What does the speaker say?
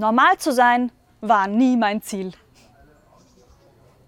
Normal zu sein war nie mein Ziel.